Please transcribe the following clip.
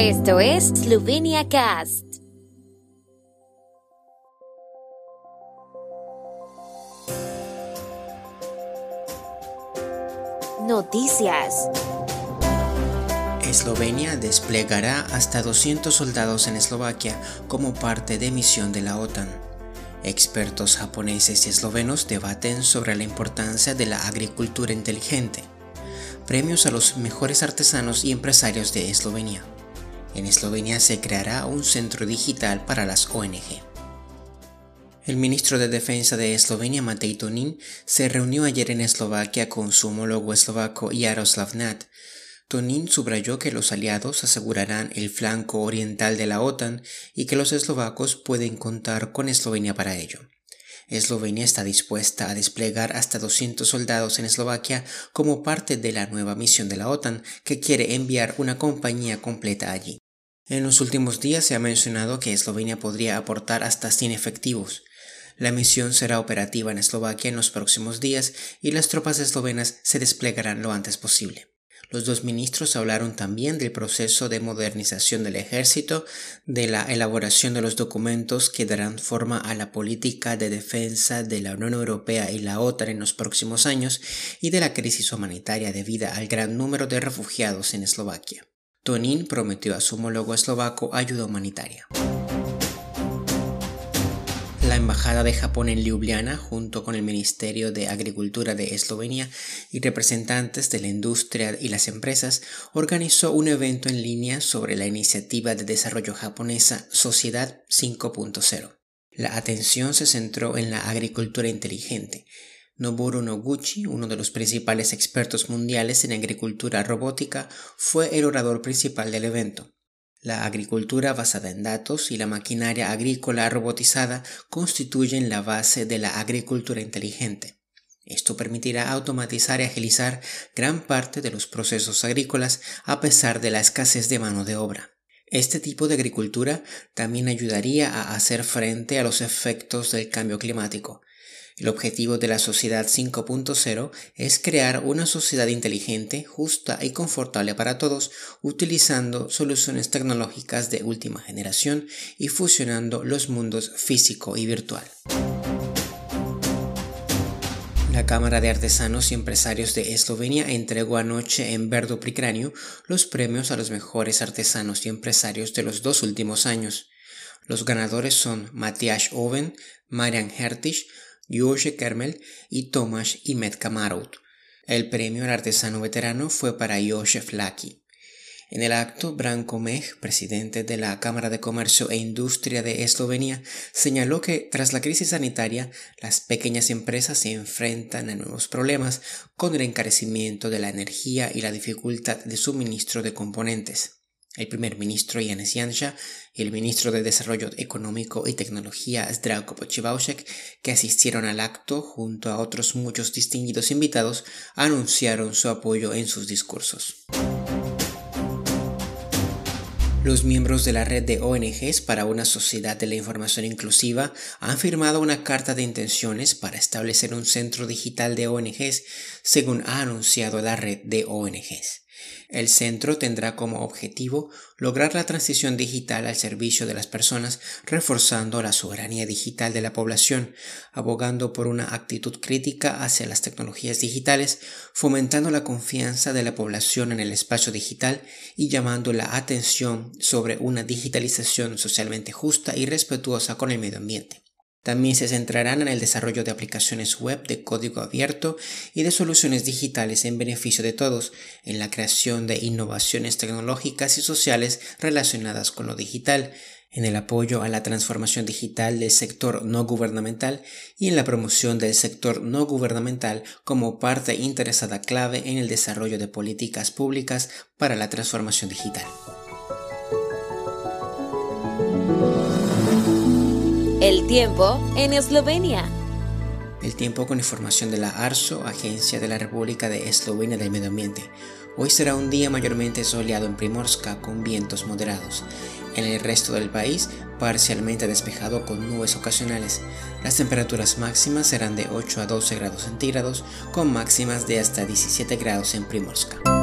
Esto es Slovenia Cast. Noticias. Eslovenia desplegará hasta 200 soldados en Eslovaquia como parte de misión de la OTAN. Expertos japoneses y eslovenos debaten sobre la importancia de la agricultura inteligente. Premios a los mejores artesanos y empresarios de Eslovenia. En Eslovenia se creará un centro digital para las ONG. El ministro de Defensa de Eslovenia, Matej Tonin, se reunió ayer en Eslovaquia con su homólogo eslovaco Jaroslav Nat. Tonin subrayó que los aliados asegurarán el flanco oriental de la OTAN y que los eslovacos pueden contar con Eslovenia para ello. Eslovenia está dispuesta a desplegar hasta 200 soldados en Eslovaquia como parte de la nueva misión de la OTAN que quiere enviar una compañía completa allí. En los últimos días se ha mencionado que Eslovenia podría aportar hasta 100 efectivos. La misión será operativa en Eslovaquia en los próximos días y las tropas eslovenas se desplegarán lo antes posible. Los dos ministros hablaron también del proceso de modernización del ejército, de la elaboración de los documentos que darán forma a la política de defensa de la Unión Europea y la OTAN en los próximos años y de la crisis humanitaria debida al gran número de refugiados en Eslovaquia. Tonin prometió a su homólogo eslovaco ayuda humanitaria. La Embajada de Japón en Ljubljana, junto con el Ministerio de Agricultura de Eslovenia y representantes de la industria y las empresas, organizó un evento en línea sobre la iniciativa de desarrollo japonesa Sociedad 5.0. La atención se centró en la agricultura inteligente. Noboru Noguchi, uno de los principales expertos mundiales en agricultura robótica, fue el orador principal del evento. La agricultura basada en datos y la maquinaria agrícola robotizada constituyen la base de la agricultura inteligente. Esto permitirá automatizar y agilizar gran parte de los procesos agrícolas a pesar de la escasez de mano de obra. Este tipo de agricultura también ayudaría a hacer frente a los efectos del cambio climático, el objetivo de la Sociedad 5.0 es crear una sociedad inteligente, justa y confortable para todos, utilizando soluciones tecnológicas de última generación y fusionando los mundos físico y virtual. La Cámara de Artesanos y Empresarios de Eslovenia entregó anoche en Verdo Pricranio los premios a los mejores artesanos y empresarios de los dos últimos años. Los ganadores son Matthias Oven, Marian Hertisch, Jože Kermel y Tomasz Imetka Marut. El premio al artesano veterano fue para Jože Flaki. En el acto, Branko Mej, presidente de la Cámara de Comercio e Industria de Eslovenia, señaló que tras la crisis sanitaria, las pequeñas empresas se enfrentan a nuevos problemas con el encarecimiento de la energía y la dificultad de suministro de componentes el primer ministro Janis Janša y el ministro de Desarrollo Económico y Tecnología Zdravko Pochivaushek, que asistieron al acto junto a otros muchos distinguidos invitados, anunciaron su apoyo en sus discursos. Los miembros de la red de ONGs para una sociedad de la información inclusiva han firmado una carta de intenciones para establecer un centro digital de ONGs, según ha anunciado la red de ONGs. El centro tendrá como objetivo lograr la transición digital al servicio de las personas, reforzando la soberanía digital de la población, abogando por una actitud crítica hacia las tecnologías digitales, fomentando la confianza de la población en el espacio digital y llamando la atención sobre una digitalización socialmente justa y respetuosa con el medio ambiente. También se centrarán en el desarrollo de aplicaciones web de código abierto y de soluciones digitales en beneficio de todos, en la creación de innovaciones tecnológicas y sociales relacionadas con lo digital, en el apoyo a la transformación digital del sector no gubernamental y en la promoción del sector no gubernamental como parte interesada clave en el desarrollo de políticas públicas para la transformación digital. Tiempo en Eslovenia. El tiempo con información de la ARSO, Agencia de la República de Eslovenia del Medio Ambiente. Hoy será un día mayormente soleado en Primorska con vientos moderados. En el resto del país, parcialmente despejado con nubes ocasionales. Las temperaturas máximas serán de 8 a 12 grados centígrados, con máximas de hasta 17 grados en Primorska.